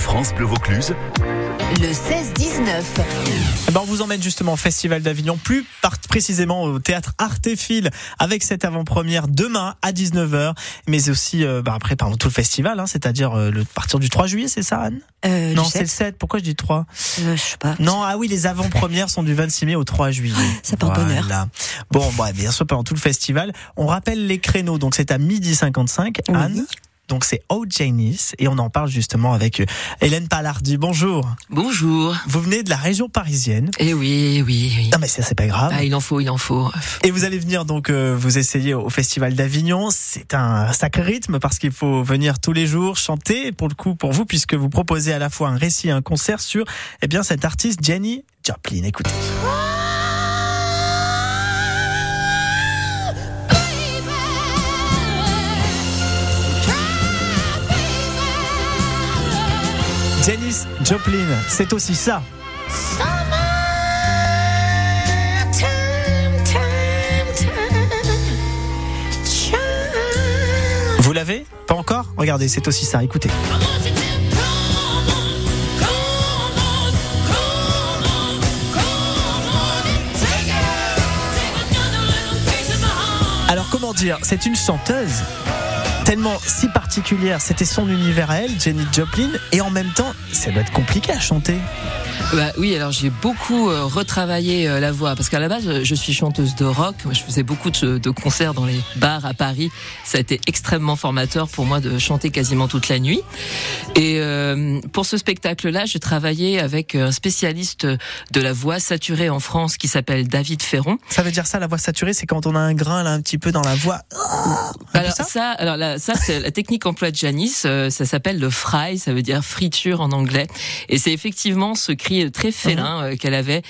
France Bleu Vaucluse. Le 16-19. Eh ben, on vous emmène justement au Festival d'Avignon, plus précisément au théâtre Artéfil, avec cette avant-première demain à 19h, mais aussi euh, bah, après pendant tout le festival, hein, c'est-à-dire euh, le partir du 3 juillet, c'est ça Anne? Euh, Non, c'est le 7. Pourquoi je dis 3 Je sais pas. Non, ah oui, les avant-premières sont du 26 mai au 3 juillet. Ça porte bonheur. Bon, bah, bien sûr, pendant tout le festival, on rappelle les créneaux. Donc c'est à midi 55. Anne? Donc c'est Oh Janice et on en parle justement avec euh, Hélène Palardi. Bonjour. Bonjour. Vous venez de la région parisienne. Eh oui, oui, oui. Non mais ça c'est pas grave. Ah, il en faut, il en faut. Et vous allez venir donc euh, vous essayer au Festival d'Avignon. C'est un sacré rythme parce qu'il faut venir tous les jours chanter pour le coup pour vous puisque vous proposez à la fois un récit et un concert sur eh bien cette artiste Jenny Joplin. Écoutez. Janis Joplin, c'est aussi ça. Vous l'avez Pas encore Regardez, c'est aussi ça, écoutez. Alors comment dire C'est une chanteuse si particulière. C'était son univers à elle, Jenny Joplin, et en même temps, ça doit être compliqué à chanter. Bah oui, alors j'ai beaucoup euh, retravaillé euh, la voix parce qu'à la base je suis chanteuse de rock. je faisais beaucoup de, concerts dans les bars à Paris. Ça a été extrêmement formateur pour moi de chanter quasiment toute la nuit. Et euh, pour ce spectacle-là, j'ai travaillé avec un spécialiste de la voix saturée en France qui s'appelle David Ferron. Ça veut dire ça, la voix saturée, c'est quand on a un grain là un petit peu dans la voix. alors ça, alors là, ça c'est la technique emploi de Janice. ça s'appelle le fry, ça veut dire friture en anglais. Et c'est effectivement ce cri très félin mhm. euh, qu'elle avait.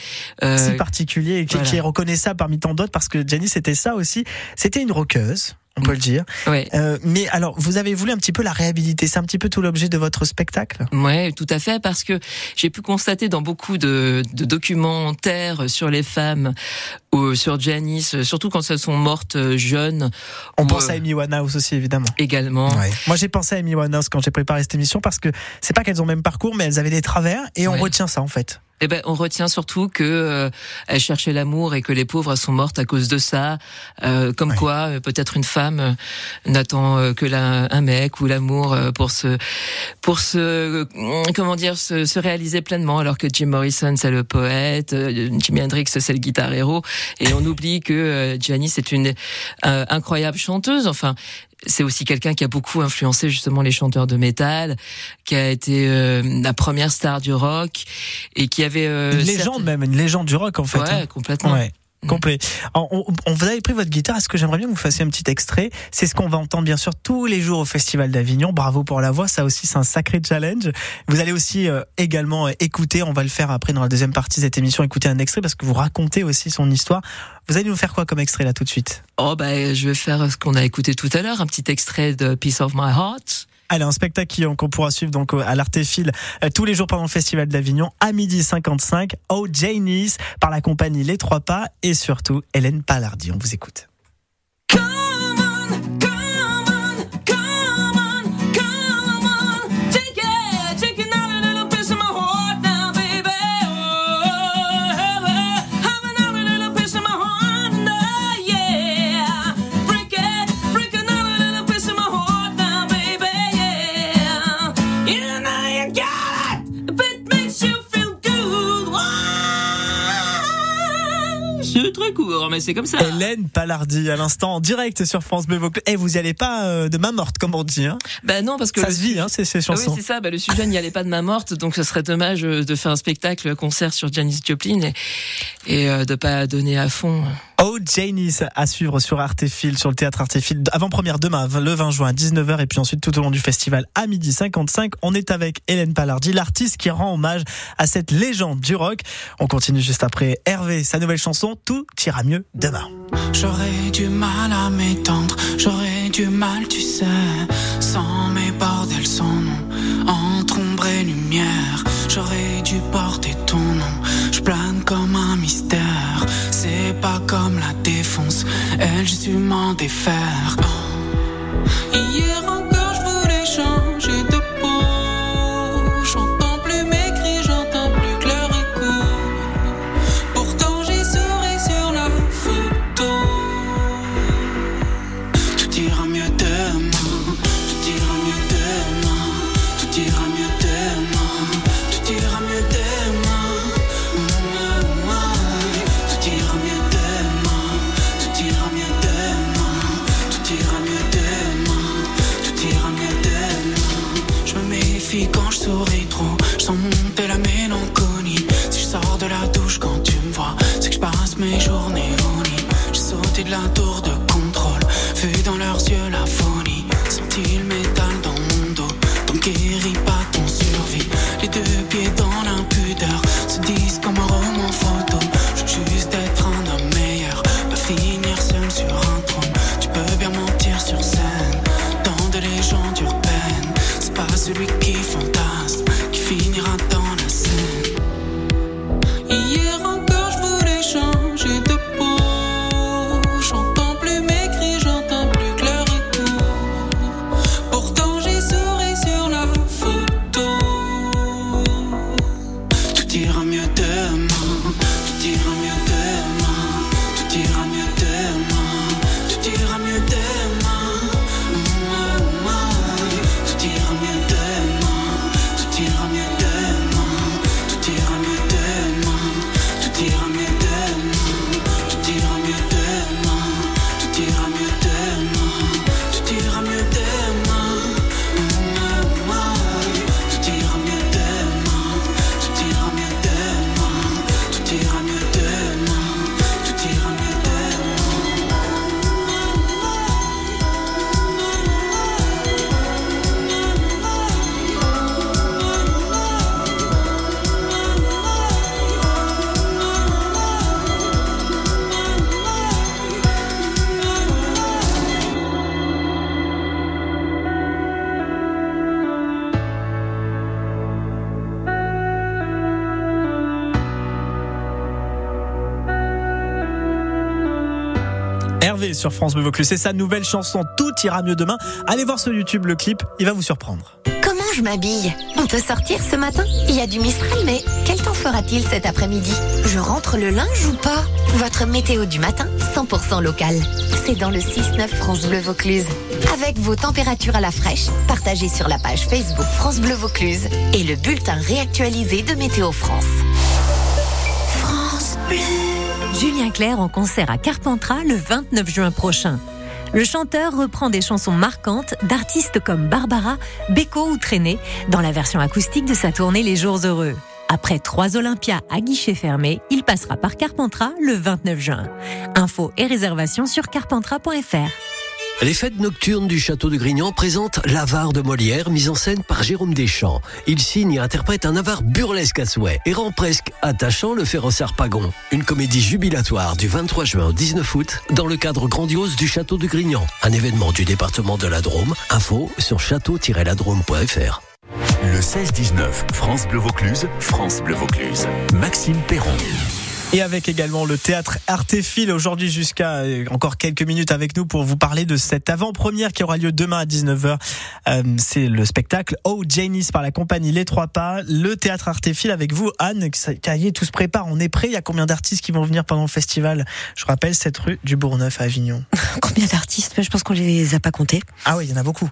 Euh, si particulier et qui, est reconnaissable parmi tant d'autres parce que Janice c'était ça aussi. C'était une roqueuse on peut le dire. Ouais. Euh, mais alors, vous avez voulu un petit peu la réhabiliter. C'est un petit peu tout l'objet de votre spectacle? Ouais, tout à fait, parce que j'ai pu constater dans beaucoup de, de, documentaires sur les femmes ou sur Janice, surtout quand elles sont mortes euh, jeunes. On pense à Amy Winehouse aussi, évidemment. Également. Ouais. Moi, j'ai pensé à Amy Winehouse quand j'ai préparé cette émission parce que c'est pas qu'elles ont le même parcours, mais elles avaient des travers et on retient ça en fait. Eh ben, on retient surtout que euh, elle cherchait l'amour et que les pauvres sont mortes à cause de ça. Euh, comme quoi, euh, peut-être une femme n'attend que la, un mec ou l'amour pour se, pour se, comment dire, se, se, réaliser pleinement. Alors que Jim Morrison c'est le poète, Jimi Hendrix c'est le guitar héros, et on oublie que Janice est une incroyable chanteuse. Enfin, c'est aussi quelqu'un qui a beaucoup influencé justement les chanteurs de métal, qui a été euh, la première star du rock et qui avait euh, une légende même, une légende du rock en fait. Ouais, hein. complètement. Ouais. Mm. complet. On, vous avez pris votre guitare. Est-ce que j'aimerais bien que vous fassiez un petit extrait? C'est ce qu'on va entendre bien sûr tous les jours au Festival d'Avignon. Bravo pour la voix. Ça aussi, c'est un sacré challenge. Vous allez aussi euh, également euh, écouter. On va le faire après dans la deuxième partie de cette émission. Écouter un extrait parce que vous racontez aussi son histoire. Vous allez nous faire quoi comme extrait là tout de suite? Oh bah, je vais faire ce qu'on a écouté tout à l'heure, un petit extrait de Piece of My Heart. Allez, un spectacle qu'on pourra suivre donc à l'Artéfil euh, tous les jours pendant le Festival d'Avignon à midi 55 au Janice par la compagnie Les Trois Pas et surtout Hélène Palardi. On vous écoute. Mais c'est comme ça. Hélène Palardi à l'instant en direct sur France Bleu Vaucluse. Eh, vous y allez pas euh, de main morte comme on dit. Hein bah non parce que ça se vit hein, ces, ces chansons. oui c'est ça. Bah, le sujet n'y allait pas de main morte, donc ce serait dommage euh, de faire un spectacle concert sur Janis Joplin et, et euh, de pas donner à fond. Oh Janice à suivre sur Artefil, sur le théâtre Artefil. Avant-première demain, le 20 juin à 19h et puis ensuite tout au long du festival à midi 55. On est avec Hélène Palardi, l'artiste qui rend hommage à cette légende du rock. On continue juste après Hervé, sa nouvelle chanson Tout ira mieux demain. J'aurais du mal à m'étendre, j'aurais du mal, tu sais, su m'en défaire. Mes journées au lit. J'ai sauté de la tour de contrôle. Vu dans leurs yeux la folie. Senti le métal dans mon dos? T'en guéris pas ton survie. Les deux pieds dans l'impudeur. Se disent comme un roman photo. Je veux juste être un homme meilleur. Pas finir seul sur un trône. Tu peux bien mentir sur scène. Dans de légendes urbaines. C'est pas celui qui fantasme qui finira dans la scène. Sur France Bleu Vaucluse, c'est sa nouvelle chanson Tout ira mieux demain. Allez voir sur YouTube le clip, il va vous surprendre. Comment je m'habille? On peut sortir ce matin? Il y a du Mistral, mais quel temps fera-t-il cet après-midi? Je rentre le linge ou pas? Votre météo du matin, 100% local. C'est dans le 6-9 France Bleu Vaucluse. Avec vos températures à la fraîche, partagées sur la page Facebook France Bleu Vaucluse et le bulletin réactualisé de Météo France. France Bleu. Julien Clerc en concert à Carpentras le 29 juin prochain. Le chanteur reprend des chansons marquantes d'artistes comme Barbara, Beko ou Traîné dans la version acoustique de sa tournée Les Jours Heureux. Après trois Olympias à guichet fermé, il passera par Carpentras le 29 juin. Infos et réservations sur carpentras.fr. Les fêtes nocturnes du château de Grignan présentent l'avare de Molière, mise en scène par Jérôme Deschamps. Il signe et interprète un avare burlesque à souhait et rend presque attachant le féroce Pagon. Une comédie jubilatoire du 23 juin au 19 août dans le cadre grandiose du château de Grignan. Un événement du département de la Drôme. Info sur château-ladrôme.fr. Le 16-19, France Bleu Vaucluse, France Bleu Vaucluse. Maxime Perron. Et avec également le théâtre Artéphile aujourd'hui jusqu'à euh, encore quelques minutes avec nous pour vous parler de cette avant-première qui aura lieu demain à 19h. Euh, c'est le spectacle Oh Janice par la compagnie Les Trois Pas, le théâtre Artéphile avec vous Anne, est, tout se prépare, on est prêt. Il y a combien d'artistes qui vont venir pendant le festival? Je rappelle cette rue du Bourgneuf à Avignon. Combien d'artistes? Je pense qu'on les a pas comptés. Ah oui, il y en a beaucoup.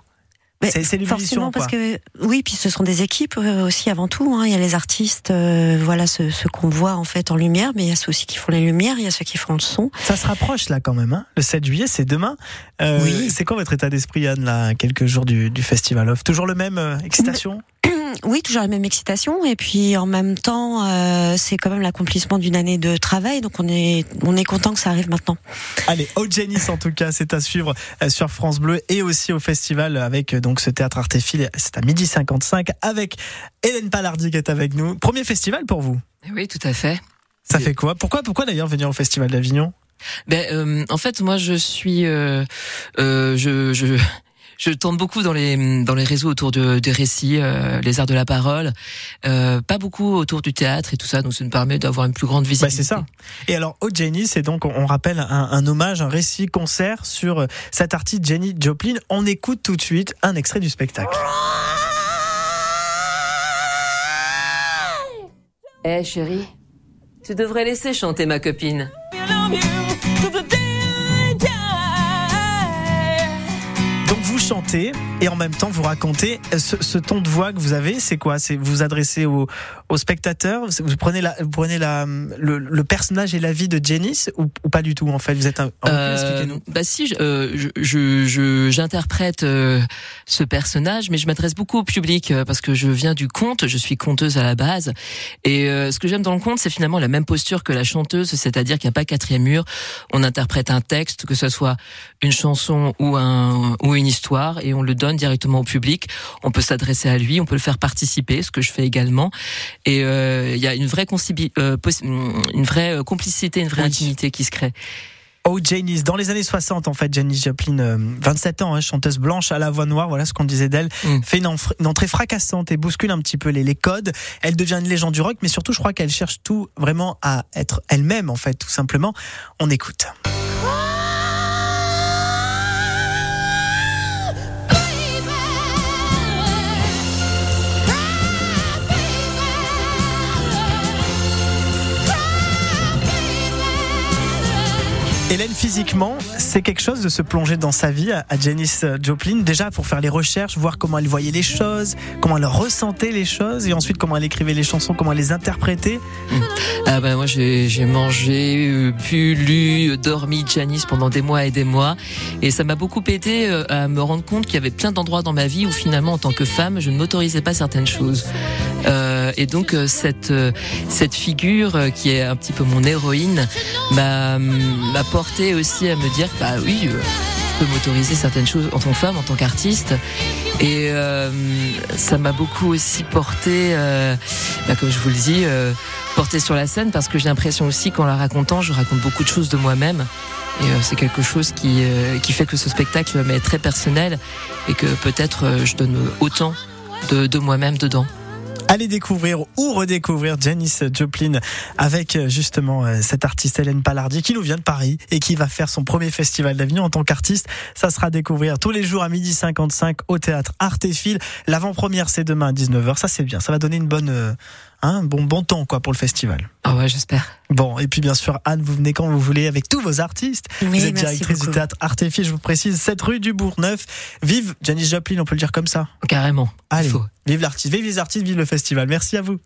C'est- forcément parce quoi. que oui, puis ce sont des équipes euh, aussi avant tout. Hein. Il y a les artistes, euh, voilà ce, ce qu'on voit en fait en lumière, mais il y a ceux aussi qui font les lumières, il y a ceux qui font le son. Ça se rapproche là quand même. Hein le 7 juillet, c'est demain. Euh, Oui. C'est quoi votre état d'esprit, Anne, là, quelques jours du, du festival off? Toujours le même euh, excitation? Oui, toujours la même excitation, et puis en même temps, euh, c'est quand même l'accomplissement d'une année de travail, donc on est on est content que ça arrive maintenant. Allez, au Janice en tout cas, c'est à suivre euh, sur France Bleu et aussi au festival avec euh, donc ce théâtre Artéphile. C'est à midi 55 avec Hélène Palardi qui est avec nous. Premier festival pour vous. Oui, tout à fait. Ça fait quoi? Pourquoi pourquoi d'ailleurs venir au festival d'Avignon? Ben, euh, en fait, moi, je suis, euh, euh, je, je, je tourne beaucoup dans les dans les réseaux autour de, des récits, euh, les arts de la parole, euh, pas beaucoup autour du théâtre et tout ça. Donc, ça me permet d'avoir une plus grande Bah, visibilité. c'est ça. Et alors, au Janice, c'est donc, on, rappelle un, un hommage, un récit, concert sur euh, cette artiste Jenny Joplin. On écoute tout de suite un extrait du spectacle. Eh, chérie, tu devrais laisser chanter ma copine. Vous chantez et en même temps vous racontez ce, ce ton de voix que vous avez, c'est quoi? C'est vous adressez aux, aux spectateurs, vous prenez la, prenez la, le, personnage et la vie de Janice ou, pas du tout en fait? Vous êtes un, Euh, expliquez-nous. bah si, euh, je- j'interprète euh, ce personnage, mais je m'adresse beaucoup au public euh, parce que je viens du conte, je suis conteuse à la base, et euh, ce que j'aime dans le conte, c'est finalement la même posture que la chanteuse, c'est-à-dire qu'il n'y a pas quatrième mur. On interprète un texte, que ce soit une chanson ou un ou une histoire, et on le donne directement au public. On peut s'adresser à lui, on peut le faire participer, ce que je fais également, et euh, il y a une vraie euh, possi- une vraie euh, complicité, une vraie Oui. intimité qui se crée. Oh Janice, dans les années 60 en fait, Janice Joplin, euh, 27 ans, hein, chanteuse blanche à la voix noire, voilà ce qu'on disait d'elle, Mm. fait une, entrée fracassante et bouscule un petit peu les, les codes. Elle devient une légende du rock, mais surtout je crois qu'elle cherche tout vraiment à être elle-même en fait, tout simplement. On écoute. Physiquement, c'est quelque chose de se plonger dans sa vie à, Janis Joplin, déjà pour faire les recherches, voir comment elle voyait les choses, comment elle ressentait les choses, et ensuite comment elle écrivait les chansons, comment elle les interprétait. Ah ben moi j'ai mangé, euh, bu, lu, euh, dormi Janice pendant des mois et des mois et ça m'a beaucoup aidé euh, à me rendre compte qu'il y avait plein d'endroits dans ma vie où finalement en tant que femme je ne m'autorisais pas certaines choses. Euh, et donc euh, cette euh, cette figure euh, qui est un petit peu mon héroïne m'a m'a porté aussi à me dire bah oui je peux m'autoriser certaines choses en tant que femme, en tant qu'artiste et euh, ça m'a beaucoup aussi porté euh, bah, comme je vous le dis porter sur la scène parce que j'ai l'impression aussi qu'en la racontant, je raconte beaucoup de choses de moi-même. Et c'est quelque chose qui, qui fait que ce spectacle m'est très personnel et que peut-être je donne autant de, de moi-même dedans. Allez découvrir ou redécouvrir Janis Joplin avec euh, justement euh, cette artiste Hélène Pallardi qui nous vient de Paris et qui va faire son premier festival d'Avignon en tant qu'artiste. Ça sera découvrir tous les jours à 12h55 au théâtre Artéfil. L'avant-première c'est demain à 19h. Ça c'est bien. Ça va donner une bonne, euh, un bon bon temps quoi pour le festival. Ah ouais, j'espère. Bon, et puis bien sûr, Anne, vous venez quand vous voulez avec tous vos artistes. Oui, vous êtes directrice du théâtre Artéfil, je vous précise, 7 rue du Bourg-Neuf. Vive Janis Joplin, on peut le dire comme ça. Carrément. Allez, vive l'artiste, vive les artistes, vive le festival. Merci à vous.